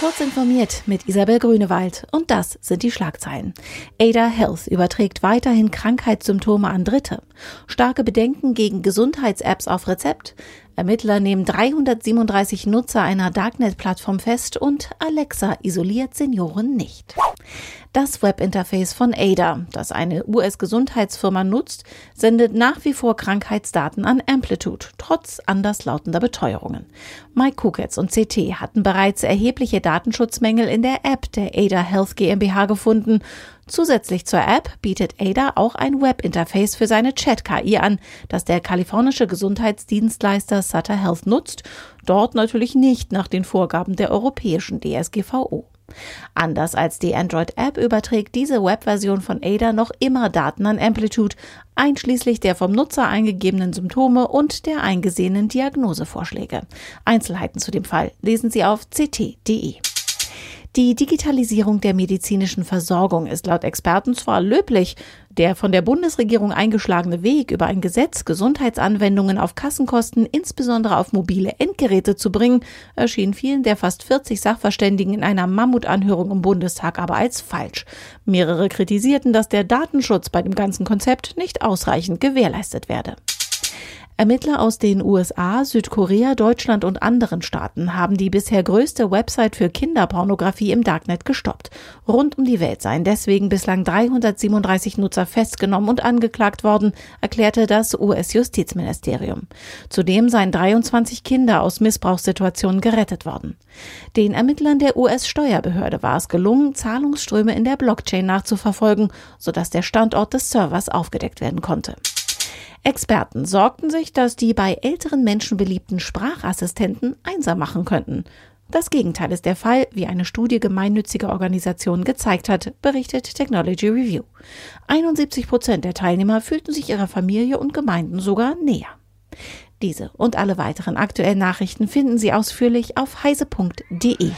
Kurz informiert mit Isabel Grünewald und das sind die Schlagzeilen. Ada Health überträgt weiterhin Krankheitssymptome an Dritte. Starke Bedenken gegen Gesundheits-Apps auf Rezept. Ermittler nehmen 337 Nutzer einer Darknet-Plattform fest und Alexa isoliert Senioren nicht. Das Webinterface von Ada, das eine US-Gesundheitsfirma nutzt, sendet nach wie vor Krankheitsdaten an Amplitude, trotz anderslautender Beteuerungen. Mike Kuketz und CT hatten bereits erhebliche Datenschutzmängel in der App der Ada Health GmbH gefunden. Zusätzlich zur App bietet Ada auch ein Webinterface für seine Chat-KI an, das der kalifornische Gesundheitsdienstleister Sutter Health nutzt, dort natürlich nicht nach den Vorgaben der europäischen DSGVO. Anders als die Android-App überträgt diese Webversion von Ada noch immer Daten an Amplitude, einschließlich der vom Nutzer eingegebenen Symptome und der eingesehenen Diagnosevorschläge. Einzelheiten zu dem Fall lesen Sie auf ct.de. Die Digitalisierung der medizinischen Versorgung ist laut Experten zwar löblich, der von der Bundesregierung eingeschlagene Weg, über ein Gesetz Gesundheitsanwendungen auf Kassenkosten, insbesondere auf mobile Endgeräte zu bringen, erschien vielen der fast 40 Sachverständigen in einer Mammutanhörung im Bundestag aber als falsch. Mehrere kritisierten, dass der Datenschutz bei dem ganzen Konzept nicht ausreichend gewährleistet werde. Ermittler aus den USA, Südkorea, Deutschland und anderen Staaten haben die bisher größte Website für Kinderpornografie im Darknet gestoppt. Rund um die Welt seien deswegen bislang 337 Nutzer festgenommen und angeklagt worden, erklärte das US-Justizministerium. Zudem seien 23 Kinder aus Missbrauchssituationen gerettet worden. Den Ermittlern der US-Steuerbehörde war es gelungen, Zahlungsströme in der Blockchain nachzuverfolgen, sodass der Standort des Servers aufgedeckt werden konnte. Experten sorgten sich, dass die bei älteren Menschen beliebten Sprachassistenten einsam machen könnten. Das Gegenteil ist der Fall, wie eine Studie gemeinnütziger Organisationen gezeigt hat, berichtet Technology Review. 71 Prozent der Teilnehmer fühlten sich ihrer Familie und Gemeinden sogar näher. Diese und alle weiteren aktuellen Nachrichten finden Sie ausführlich auf heise.de.